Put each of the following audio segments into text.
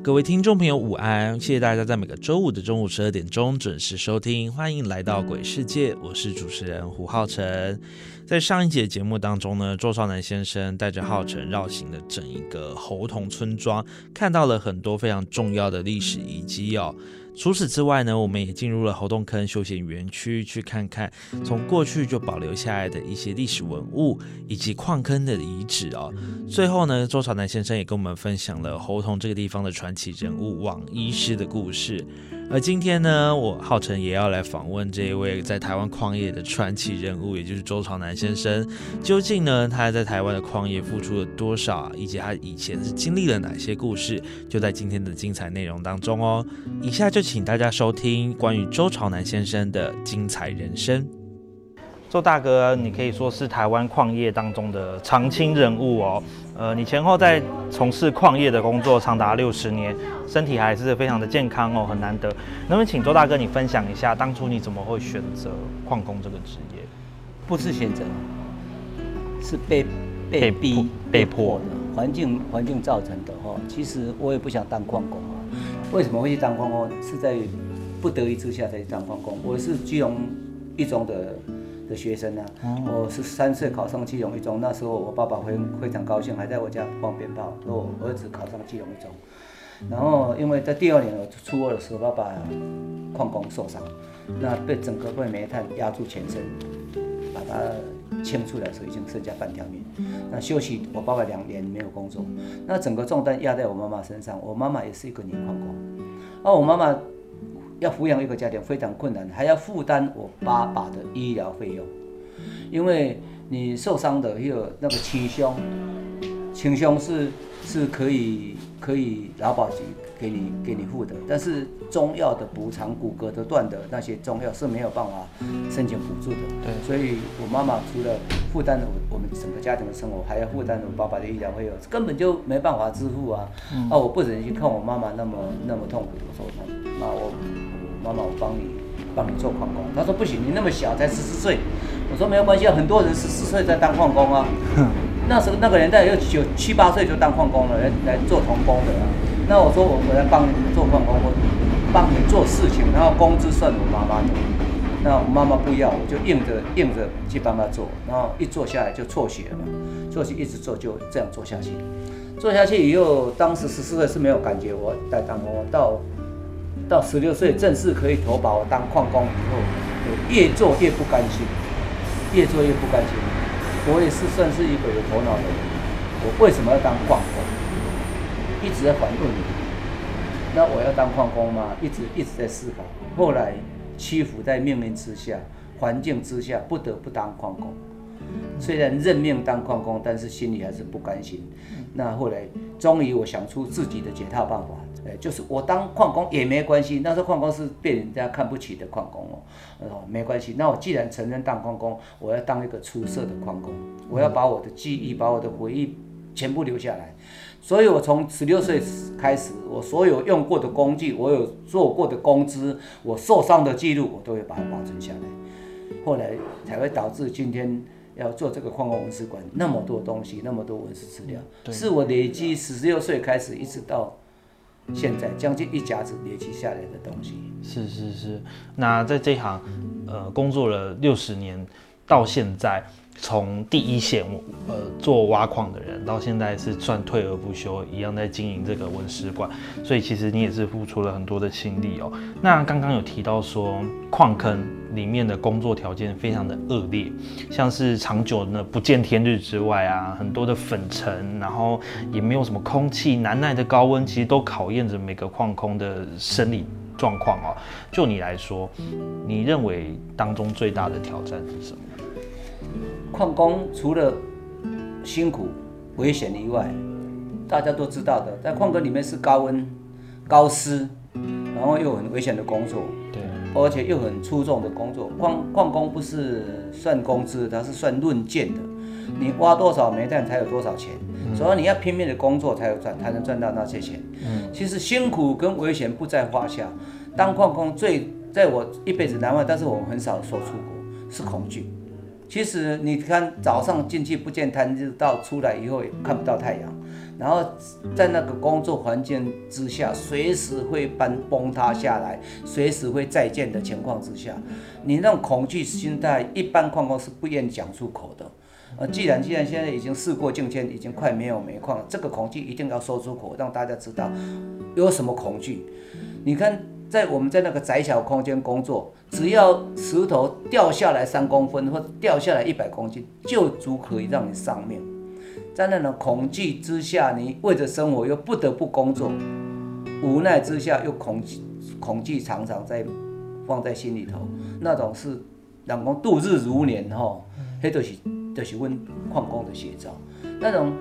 各位听众朋友，午安！谢谢大家在每个周五的中午十二点钟准时收听，欢迎来到鬼世界，我是主持人胡浩辰。在上一节节目当中呢，周少南先生带着浩辰绕行了整一个猴童村庄，看到了很多非常重要的历史遗迹哦。除此之外呢，我们也进入了猴洞坑休闲园区，去看看从过去就保留下来的一些历史文物以及矿坑的遗址哦。最后呢，周朝南先生也跟我们分享了猴洞这个地方的传奇人物王医师的故事。而今天呢，我浩辰也要来访问这一位在台湾矿业的传奇人物，也就是周朝南先生。究竟呢，他在台湾的矿业付出了多少，以及他以前是经历了哪些故事，就在今天的精彩内容当中哦。以下就请大家收听关于周朝南先生的精彩人生。周大哥，你可以说是台湾矿业当中的常青人物哦。呃，你前后在从事矿业的工作长达六十年，身体还是非常的健康哦，很难得。能不能请周大哥你分享一下，当初你怎么会选择矿工这个职业？不是选择，是被被逼被迫的环境环境造成的哦。其实我也不想当矿工啊。为什么会去当矿工？是在不得已之下才去当矿工。我是基隆一中的。的学生啊，我是三岁考上基隆一中，那时候我爸爸非非常高兴，还在我家放鞭炮，说我儿子考上基隆一中。然后因为在第二年我初二的时候，爸爸矿工受伤，那被整个被煤炭压住全身，把他清出来的时候已经剩下半条命。那休息，我爸爸两年没有工作，那整个重担压在我妈妈身上。我妈妈也是一个女矿工，而我妈妈。要抚养一个家庭非常困难，还要负担我爸爸的医疗费用，因为你受伤的有那个轻胸，轻胸是是可以可以劳保局给你给你付的，但是中药的补偿骨骼的断的那些中药是没有办法申请补助的。对，所以我妈妈除了负担我我们整个家庭的生活，还要负担我爸爸的医疗费用，根本就没办法支付啊！啊，我不忍心看我妈妈那么那么痛苦，我说那那我。妈妈，我帮你，帮你做矿工。他说不行，你那么小，才十四岁。我说没有关系啊，很多人十四岁在当矿工啊。那时候那个年代有九七八岁就当矿工了，来来做童工的啊。那我说我我来帮你做矿工，我帮你做事情，然后工资算我妈妈的。那我妈妈不要，我就硬着硬着去帮她做，然后一做下来就辍学了，辍学一直做就这样做下去。做下去以后，当时十四岁是没有感觉，我在当工到。到十六岁正式可以投保当矿工以后，我越做越不甘心，越做越不甘心。我也是算是一个有头脑的人，我为什么要当矿工？一直在反问你。那我要当矿工吗？一直一直在思考。后来屈服在命运之下，环境之下，不得不当矿工。虽然认命当矿工，但是心里还是不甘心。那后来终于我想出自己的解套办法。就是我当矿工也没关系，那时候矿工是被人家看不起的矿工哦，哦没关系。那我既然承认当矿工，我要当一个出色的矿工，我要把我的记忆、把我的回忆全部留下来。所以我从十六岁开始，我所有用过的工具，我有做过的工资，我受伤的记录，我都会把它保存下来。后来才会导致今天要做这个矿工文史馆，那么多东西，那么多文史资料，是我累积十六岁开始一直到。现在将近一甲子累积下来的东西，是是是。那在这行，呃，工作了六十年，到现在，从第一线呃做挖矿的人，到现在是算退而不休，一样在经营这个文史馆，所以其实你也是付出了很多的心力哦。那刚刚有提到说矿坑里面的工作条件非常的恶劣，像是长久呢不见天日之外啊，很多的粉尘，然后也没有什么空气，难耐的高温，其实都考验着每个矿工的生理状况哦。就你来说，你认为当中最大的挑战是什么？矿工除了辛苦、危险以外，大家都知道的，在矿坑里面是高温、高湿，然后又很危险的工作，对，而且又很出众的工作。矿矿工不是算工资，它是算论件的，你挖多少煤炭才有多少钱，所以你要拼命的工作才有赚，才能赚到那些钱。嗯，其实辛苦跟危险不在话下，当矿工最在我一辈子难忘，但是我很少说出国，是恐惧。其实你看，早上进去不见太日，到出来以后也看不到太阳，然后在那个工作环境之下，随时会崩崩塌下来，随时会再见的情况之下，你那种恐惧心态，一般矿工是不愿讲出口的。呃，既然既然现在已经事过境迁，已经快没有煤矿，这个恐惧一定要说出口，让大家知道有什么恐惧。你看。在我们在那个窄小空间工作，只要石头掉下来三公分或者掉下来一百公斤，就足可以让你丧命。在那种恐惧之下，你为着生活又不得不工作，无奈之下又恐，恐惧常常在放在心里头。那种是让工度日如年哈，那都是都是问矿工的写照。那种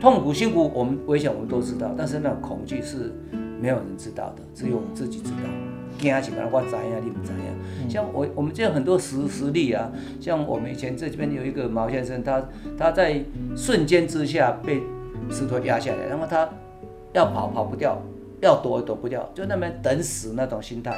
痛苦辛苦，我们危险我们都知道，但是那种恐惧是。没有人知道的，只有我们自己知道。惊是嘛，我知呀，你不知呀。像我，我们这很多实实例啊。像我们以前这边有一个毛先生，他他在瞬间之下被石头压下来，然后他要跑跑不掉，要躲躲不掉，就那边等死那种心态。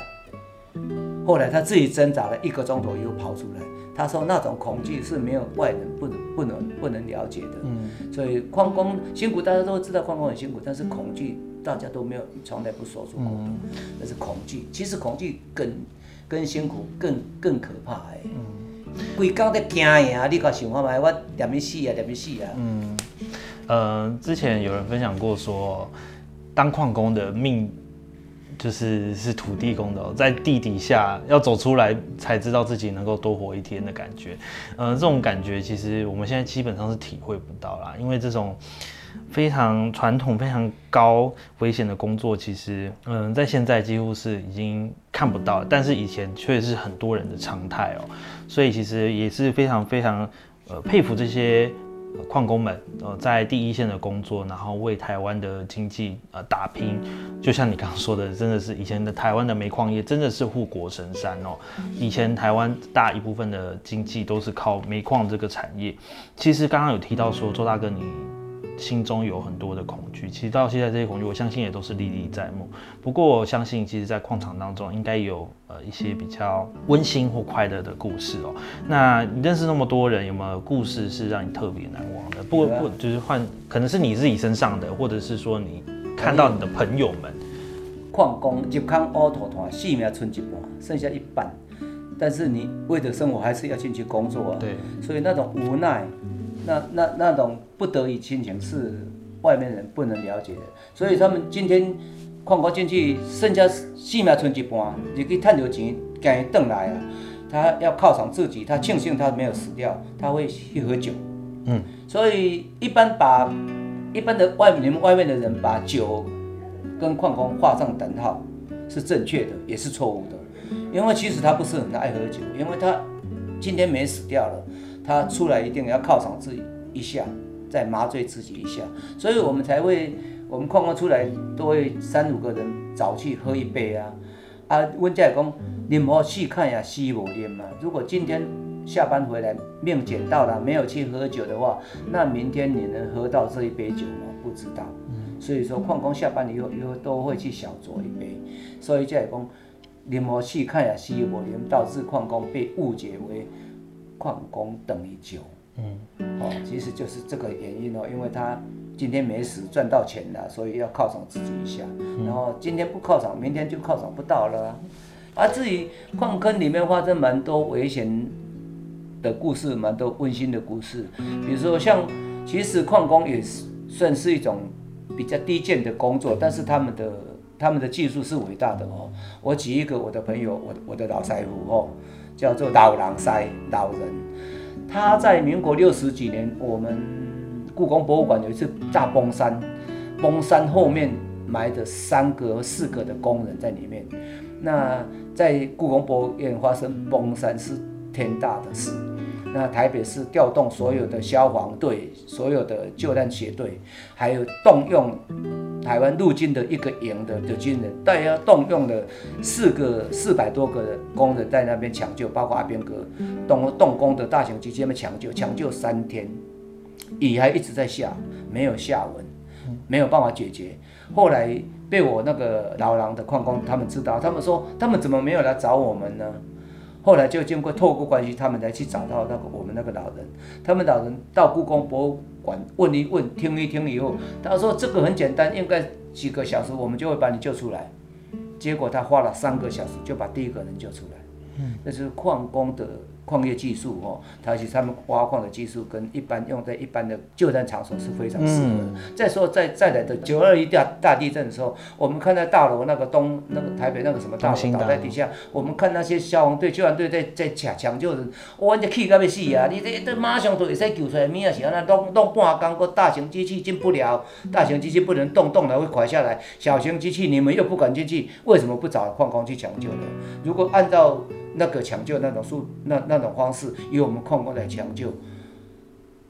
后来他自己挣扎了一个钟头又跑出来，他说那种恐惧是没有外人不能不能不能了解的。嗯，所以矿工辛苦，大家都知道矿工很辛苦，但是恐惧。大家都没有，从来不说出口的，那是恐惧。其实恐惧更、更辛苦、更、更可怕哎。嗯，规工在惊呀，你讲想法嘛，我连咪死啊，连咪死啊。嗯，呃，之前有人分享过说，当矿工的命就是是土地公的，在地底下要走出来才知道自己能够多活一天的感觉。呃，这种感觉其实我们现在基本上是体会不到啦，因为这种。非常传统、非常高危险的工作，其实，嗯，在现在几乎是已经看不到，但是以前却是很多人的常态哦。所以其实也是非常非常呃佩服这些矿工们，呃，在第一线的工作，然后为台湾的经济呃打拼。就像你刚刚说的，真的是以前的台湾的煤矿业真的是护国神山哦。以前台湾大一部分的经济都是靠煤矿这个产业。其实刚刚有提到说，周大哥你。心中有很多的恐惧，其实到现在这些恐惧，我相信也都是历历在目。不过我相信，其实，在矿场当中，应该有呃一些比较温馨或快乐的故事哦。那你认识那么多人，有没有故事是让你特别难忘的？不不，就是换，可能是你自己身上的，或者是说你看到你的朋友们，矿工入坑乌头团，四命存一半，剩下一半，但是你为了生活，还是要进去工作啊。对，所以那种无奈。那那那种不得已亲情是外面人不能了解的，所以他们今天矿工进去剩下四秒存一半，就去赚到钱，赶紧回来啊！他要犒赏自己，他庆幸他没有死掉，他会去喝酒。嗯，所以一般把一般的外你们外面的人把酒跟矿工画上等号是正确的，也是错误的，因为其实他不是很爱喝酒，因为他今天没死掉了。他出来一定要犒赏自己一下，再麻醉自己一下，所以我们才会，我们矿工出来都会三五个人早去喝一杯啊。啊，温家讲，你莫细看呀，吸无啉嘛。如果今天下班回来命捡到了，没有去喝酒的话，那明天你能喝到这一杯酒吗？不知道。所以说，矿工下班以后以后都会去小酌一杯。所以这样讲，你莫细看呀，吸无啉，导致矿工被误解为。矿工等于九，嗯，哦，其实就是这个原因哦，因为他今天没死赚到钱了，所以要犒赏自己一下，然后今天不犒赏，明天就犒赏不到了。啊，至于矿坑里面发生蛮多危险的故事，蛮多温馨的故事。比如说像，其实矿工也是算是一种比较低贱的工作，但是他们的他们的技术是伟大的哦。我举一个我的朋友，我我的老师傅哦，叫做老狼塞老人，他在民国六十几年，我们故宫博物馆有一次大崩山，崩山后面埋着三个四个的工人在里面。那在故宫博物院发生崩山是天大的事。那台北市调动所有的消防队、所有的救难协队，还有动用台湾陆军的一个营的的军人，大家动用了四个四百多个工人在那边抢救，包括阿边哥动动工的大型机器那边抢救，抢救三天，雨还一直在下，没有下文，没有办法解决。后来被我那个老狼的矿工他们知道，他们说他们怎么没有来找我们呢？后来就经过透过关系，他们才去找到那个我们那个老人。他们老人到故宫博物馆问一问，听一听以后，他说这个很简单，应该几个小时我们就会把你救出来。结果他花了三个小时就把第一个人救出来。嗯，那是矿工的。矿业技术哦，它其实他们挖矿的技术跟一般用在一般的救灾场所是非常适合的。再说再再来的九二一大大地震的时候，我们看到大楼那个东那个台北那个什么大楼倒在底下，我们看那些消防队救援队在在抢抢救人，我这气到要死啊！你这这马上都会使救出来，明仔是安那弄弄半工，个大型机器进不了，大型机器不能动，动了会垮下来。小型机器你们又不敢进去，为什么不找矿工去抢救呢？如果按照那个抢救那种速那那种方式，由我们矿工来抢救，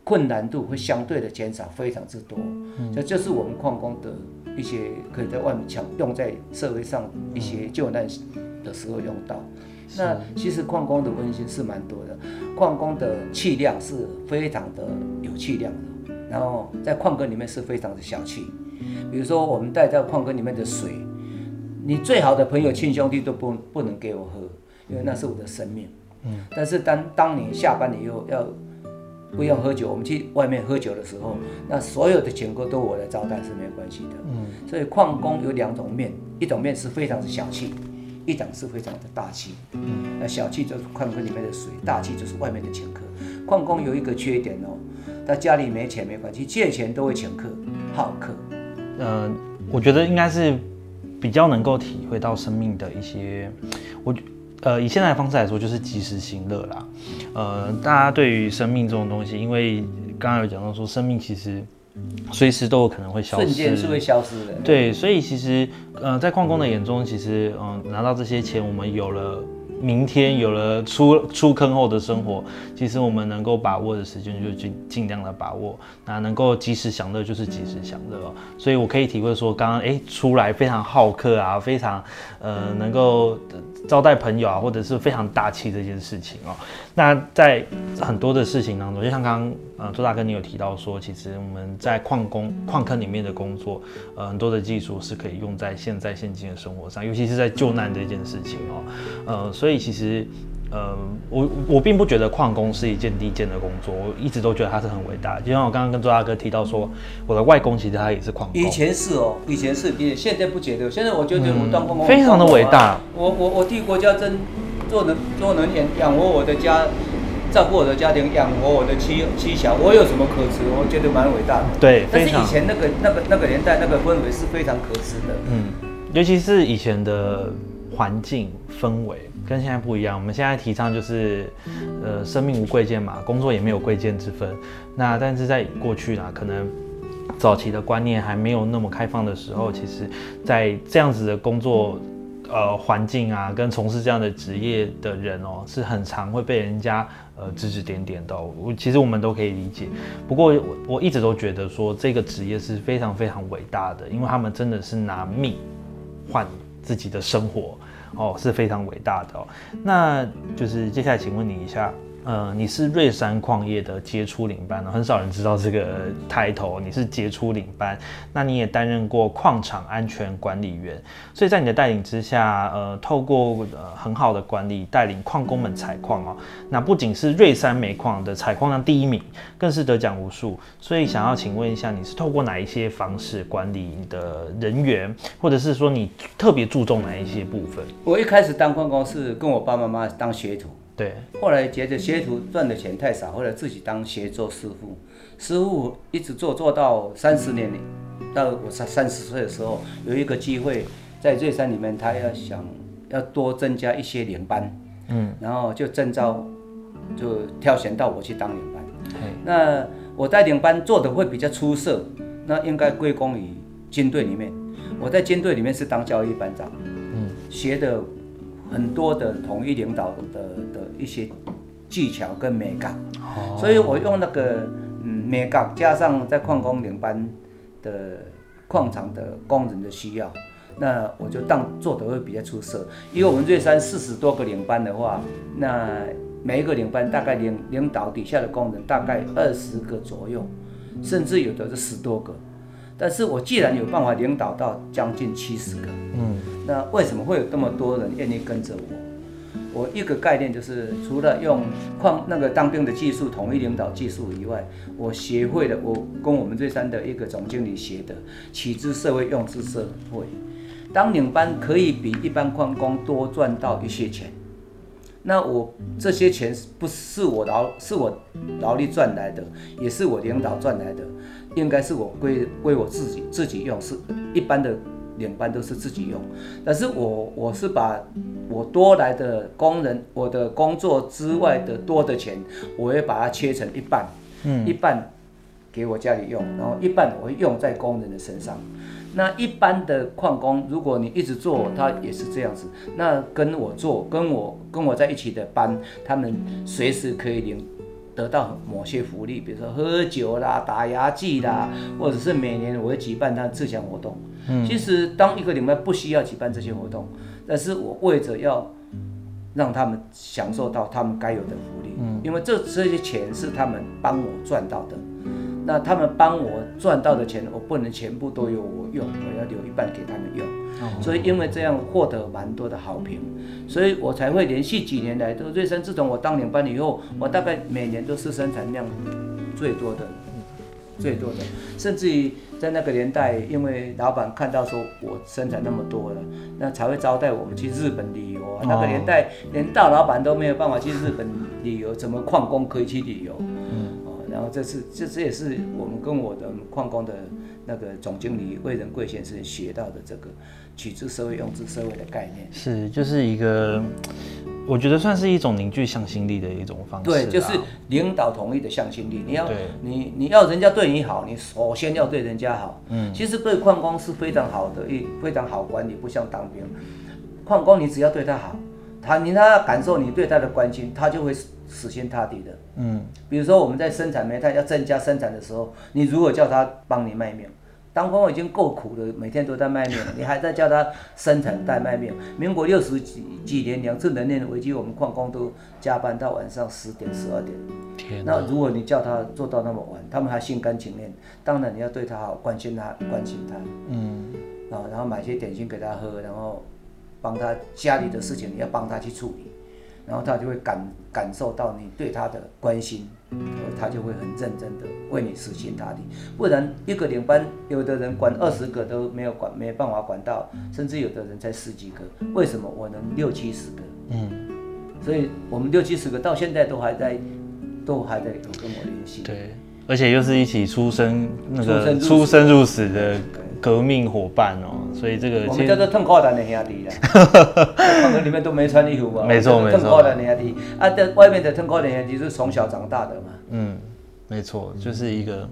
困难度会相对的减少非常之多。这就是我们矿工的一些可以在外面抢用在社会上一些救难的时候用到。那其实矿工的温馨是蛮多的，矿工的气量是非常的有气量的，然后在矿坑里面是非常的小气。比如说我们带在矿坑里面的水，你最好的朋友亲兄弟都不不能给我喝。因为那是我的生命，嗯，但是当当你下班以后要不用喝酒，我们去外面喝酒的时候，那所有的请客都我来招待是没有关系的，嗯，所以矿工有两种面，一种面是非常的小气，一种是非常的大气，嗯，那小气就是矿坑里面的水，大气就是外面的请客。矿工有一个缺点哦，他家里没钱没关系，借钱都会请客，好客。嗯，我觉得应该是比较能够体会到生命的一些，我。呃，以现在的方式来说，就是及时行乐啦。呃，大家对于生命这种东西，因为刚刚有讲到说，生命其实随时都有可能会消失，瞬间是会消失的。对，所以其实，呃，在矿工的眼中，其实，嗯，拿到这些钱，我们有了。明天有了出出坑后的生活，其实我们能够把握的时间就尽尽量的把握，那能够及时享乐就是及时享乐哦。所以我可以体会说，刚刚哎出来非常好客啊，非常呃能够招待朋友啊，或者是非常大气这件事情哦。那在很多的事情当中，就像刚刚呃周大哥你有提到说，其实我们在矿工矿坑里面的工作，呃很多的技术是可以用在现在现今的生活上，尤其是在救难这件事情哦，呃所以其实呃我我并不觉得矿工是一件低贱的工作，我一直都觉得它是很伟大。就像我刚刚跟周大哥提到说，我的外公其实他也是矿工，以前是哦，以前是，现在不觉得，现在我觉得我当矿工非常的伟大，我我我替国家争。做能做能养养活我的家，照顾我的家庭，养活我的妻妻小，我有什么可耻？我觉得蛮伟大的。对，但是以前那个那个那个年代那个氛围是非常可耻的。嗯，尤其是以前的环境氛围跟现在不一样。我们现在提倡就是，呃，生命无贵贱嘛，工作也没有贵贱之分。那但是在过去呢，可能早期的观念还没有那么开放的时候，其实，在这样子的工作。呃，环境啊，跟从事这样的职业的人哦，是很常会被人家呃指指点点的。我其实我们都可以理解，不过我我一直都觉得说这个职业是非常非常伟大的，因为他们真的是拿命换自己的生活哦，是非常伟大的哦。那就是接下来请问你一下。呃，你是瑞山矿业的杰出领班呢，很少人知道这个抬头。你是杰出领班，那你也担任过矿场安全管理员，所以在你的带领之下，呃，透过呃很好的管理，带领矿工们采矿哦。那不仅是瑞山煤矿的采矿量第一名，更是得奖无数。所以想要请问一下，你是透过哪一些方式管理你的人员，或者是说你特别注重哪一些部分？我一开始当矿工是跟我爸爸妈妈当学徒。对，后来觉得学徒赚的钱太少，后来自己当学做师傅，师傅一直做做到三十年，到我三三十岁的时候，有一个机会在瑞山里面，他要想要多增加一些领班，嗯，然后就征召，就挑选到我去当领班。嘿。那我带领班做的会比较出色，那应该归功于军队里面。我在军队里面是当教育班长，嗯，学的很多的统一领导的的一些技巧跟美感，哦所以我用那个嗯美感加上在矿工领班的矿场的工人的需要，那我就当做的会比较出色。因为我们瑞山四十多个领班的话，那每一个领班大概领领导底下的工人大概二十个左右，甚至有的是十多个。但是我既然有办法领导到将近七十个，嗯，那为什么会有这么多人愿意跟着我？我一个概念就是，除了用矿那个当兵的技术、统一领导技术以外，我学会了我跟我们瑞山的一个总经理学的“取之社会，用之社会”。当领班可以比一般矿工多赚到一些钱，那我这些钱不是我劳是我劳力赚来的，也是我领导赚来的，应该是我归归我自己自己用，是一般的领班都是自己用，但是我我是把我多来的工人，我的工作之外的多的钱，我会把它切成一半，嗯一半给我家里用，然后一半我会用在工人的身上。那一般的矿工，如果你一直做，他也是这样子。那跟我做，跟我跟我在一起的班，他们随时可以领得到某些福利，比如说喝酒啦、打牙祭啦，或者是每年我会举办他自强活动。其实当一个领班不需要举办这些活动，但是我为着要让他们享受到他们该有的福利，因为这这些钱是他们帮我赚到的。那他们帮我赚到的钱，我不能全部都由我用，我要留一半给他们用。所以因为这样获得蛮多的好评，所以我才会连续几年来都瑞山。自从我当领班以后，我大概每年都是生产量最多的，最多的，甚至于在那个年代，因为老板看到说我生产那么多了，那才会招待我们去日本旅游啊。那个年代连大老板都没有办法去日本旅游，怎么矿工可以去旅游？哦，然后这是这这也是我们跟我的矿工的那个总经理魏仁贵先生学到的这个取之社会用之社会的概念。是就是一个，我觉得算是一种凝聚向心力的一种方式啦。对，就是领导同意的向心力。你要你你要人家对你好，你首先要对人家好。嗯，其实对矿工是非常好的，一非常好管理，不像当兵。矿工你只要对他好，他你让他感受你对他的关心，他就会死死心塌地的。嗯，比如说我们在生产煤炭要增加生产的时候，你如果叫他帮你卖命，当工已经够苦了，每天都在卖命了，你还在叫他生产带卖命。民国六十几几年两次能源危机，我们矿工都加班到晚上十点十二点。天哪，那如果你叫他做到那么晚，他们还心甘情愿。当然你要对他好，关心他，关心他嗯，啊，然后买些点心给他喝，然后帮他家里的事情你要帮他去处理，然后他就会感感受到你对他的关心，他就会很认真的为你死心塌地。不然一个领班，有的人管二十个都没有管，没办法管到，甚至有的人才十几个。为什么我能六七十个？嗯，所以我们六七十个到现在都还在，都还在有跟我联系。对，而且又是一起出生那个出生入死出生入死的革命伙伴哦，所以这个我们叫做腾靠蛋的兄弟啦，房子里面都没穿衣服嘛，没错没错。腾靠蛋的兄弟。啊，在外面的痛苦的兄弟是从小长大的嘛，嗯，没错，就是一个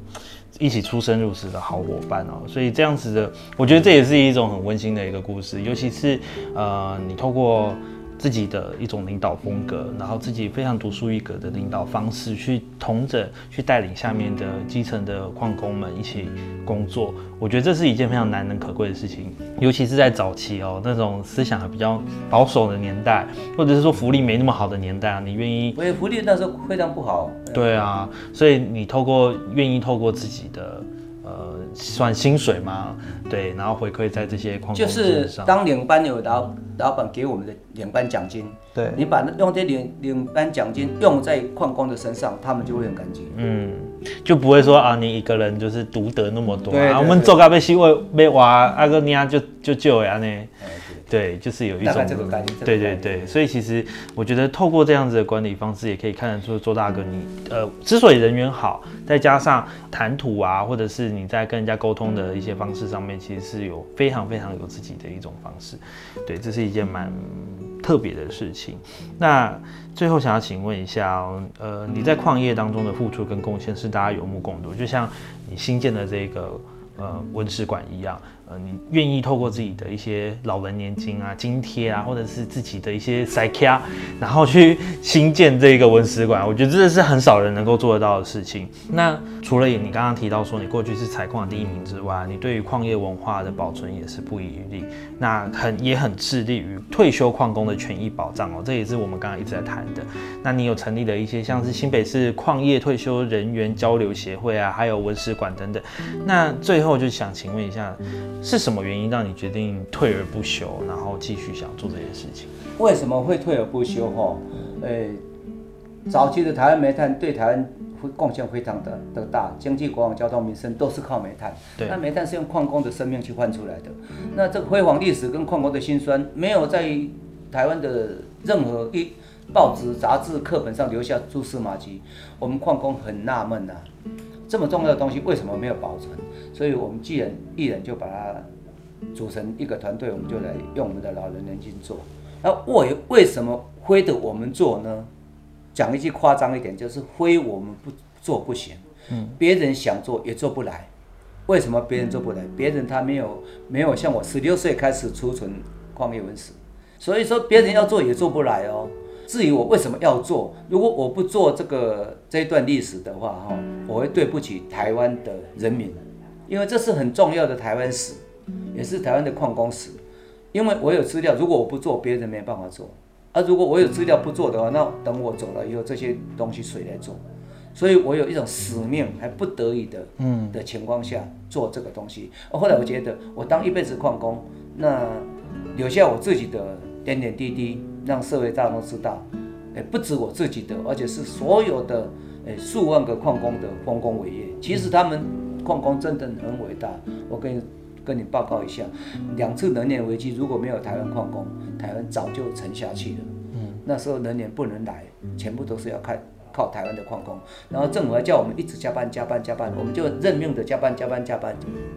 一起出生入死的好伙伴哦。所以这样子的，我觉得这也是一种很温馨的一个故事，尤其是呃，你透过自己的一种领导风格，然后自己非常独树一格的领导方式，去同着去带领下面的基层的矿工们一起工作。我觉得这是一件非常难能可贵的事情，尤其是在早期哦，那种思想还比较保守的年代，或者是说福利没那么好的年代啊，你愿意我福利那时候非常不好，对啊，所以你透过愿意透过自己的呃算薪水嘛，对，然后回馈在这些矿工就是当领班有老老板给我们的领班奖金，对，你把那用这领领班奖金用在矿工的身上，他们就会很感激。嗯，就不会说啊，你一个人就是独得那么多啊。我们做咖啡西为被挖阿哥尼亚就就救呀呢。哎对，就是有一大种概这个概念对对对，所以其实我觉得透过这样子的管理方式，也可以看得出周大哥你呃，之所以人缘好，再加上谈吐啊，或者是你在跟人家沟通的一些方式上面，其实是有非常非常有自己的一种方式。对，这是一件蛮特别的事情。那最后想要请问一下哦，呃，你在矿业当中的付出跟贡献是大家有目共睹，就像你新建的这个呃文史馆一样，呃，你愿意透过自己的一些老人年金啊、津贴啊，或者是自己的一些塞卡，然后去新建这个文史馆，我觉得这是很少人能够做得到的事情。那除了你刚刚提到说你过去是采矿第一名之外，你对于矿业文化的保存也是不遗余力，那很也很致力于退休矿工的权益保障哦，这也是我们刚刚一直在谈的。那你有成立了一些像是新北市矿业退休人员交流协会啊，还有文史馆等等。那最后就想请问一下，是什么原因让你决定退而不休，然后继续想做这件事情？为什么会退而不休？哈，呃，早期的台湾煤炭对台湾会贡献非常的的大，经济、国防、交通、民生都是靠煤炭。对那煤炭是用矿工的生命去换出来的。那这个辉煌历史跟矿工的辛酸，没有在台湾的任何一报纸、杂志、课本上留下蛛丝马迹。我们矿工很纳闷呐，这么重要的东西为什么没有保存？所以我们既然一人就把它组成一个团队，我们就来用我们的老人年金做。那为为什么非得我们做呢？讲一句夸张一点，就是非我们不做不行。嗯，别人想做也做不来。为什么别人做不来？别人他没有没有像我十六岁开始储存矿业文史，所以说别人要做也做不来哦。至于我为什么要做，如果我不做这个这一段历史的话，哈，我会对不起台湾的人民，因为这是很重要的台湾史，也是台湾的矿工史。因为我有资料，如果我不做，别人没办法做。啊，如果我有资料不做的话，那等我走了以后，这些东西谁来做？所以我有一种使命，还不得已的，嗯的情况下做这个东西。哦后来我觉得，我当一辈子矿工，那留下我自己的点点滴滴，让社会大众知道，哎，不止我自己的，而且是所有的，哎，数万个矿工的丰功伟业。其实他们矿工真的很伟大。我跟你跟你报告一下，两次能源危机如果没有台湾矿工，台湾早就沉下去了。嗯，那时候能源不能来，全部都是要看靠台湾的矿工。然后政府还叫我们一直加班加班加班，我们就认命的加班加班加班。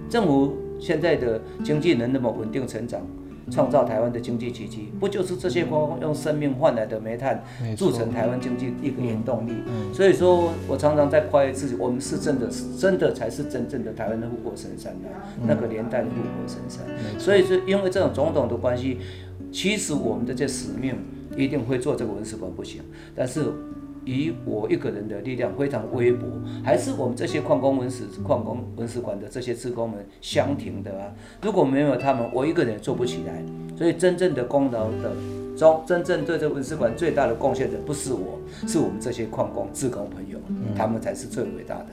政府现在的经济能那么稳定成长，创造台湾的经济奇迹，不就是这些光用生命换来的煤炭铸成台湾经济一个原动力？所以说我常常在夸耀自己，我们是真的，是真的才是真正的台湾的护国神山呐、那个年代的护国神山。所以说，因为这种种种的关系，其实我们的这使命一定会做这个文史馆不行，但是。以我一个人的力量非常微薄，还是我们这些矿工文史、矿工文史馆的这些职工们相挺的啊！如果没有他们，我一个人也做不起来。所以真正的功劳的中，真正对这个文史馆最大的贡献的不是我，是我们这些矿工、职工朋友，他们才是最伟大的。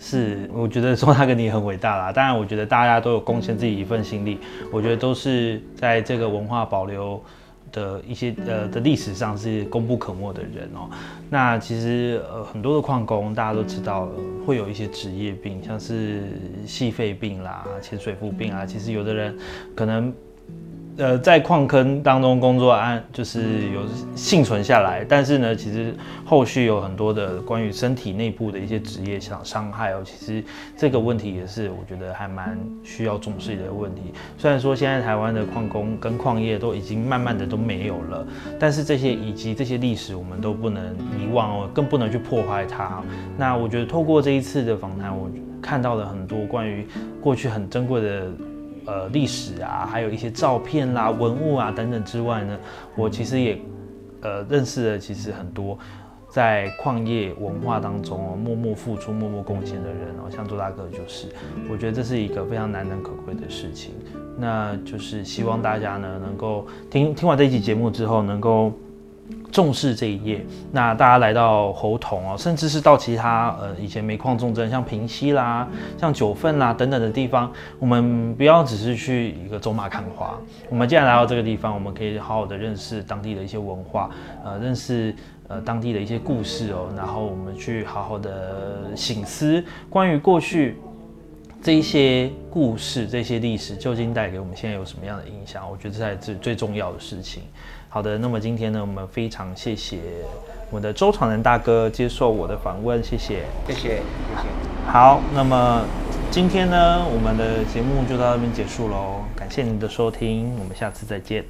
是，我觉得说他跟你很伟大啦。当然，我觉得大家都有贡献自己一份心力，我觉得都是在这个文化保留的一些呃的历史上是功不可没的人哦。那其实呃很多的矿工大家都知道、呃会有一些职业病，像是细肺病啦、潜水夫病啊。其实有的人可能。呃，在矿坑当中工作安就是有幸存下来，但是呢，其实后续有很多的关于身体内部的一些职业伤伤害哦，其实这个问题也是我觉得还蛮需要重视的问题。虽然说现在台湾的矿工跟矿业都已经慢慢的都没有了，但是这些以及这些历史我们都不能遗忘哦，更不能去破坏它。那我觉得透过这一次的访谈，我看到了很多关于过去很珍贵的。呃，历史啊，还有一些照片啦、文物啊等等之外呢，我其实也呃认识了其实很多在矿业文化当中哦默默付出、默默贡献的人哦，像周大哥就是，我觉得这是一个非常难能可贵的事情。那就是希望大家呢能够听听完这一集节目之后，能够重视这一页。那大家来到猴童哦，甚至是到其他呃以前煤矿重镇，像平溪啦、像九份啦等等的地方，我们不要只是去一个走马看花。我们既然来到这个地方，我们可以好好的认识当地的一些文化，呃，认识呃当地的一些故事哦，然后我们去好好的醒思关于过去。这一些故事、这些历史究竟带给我们现在有什么样的影响？我觉得这才是最重要的事情。好的，那么今天呢，我们非常谢谢我们的周长仁大哥接受我的访问，谢谢，谢谢，谢谢。好，那么今天呢，我们的节目就到这边结束喽，感谢您的收听，我们下次再见。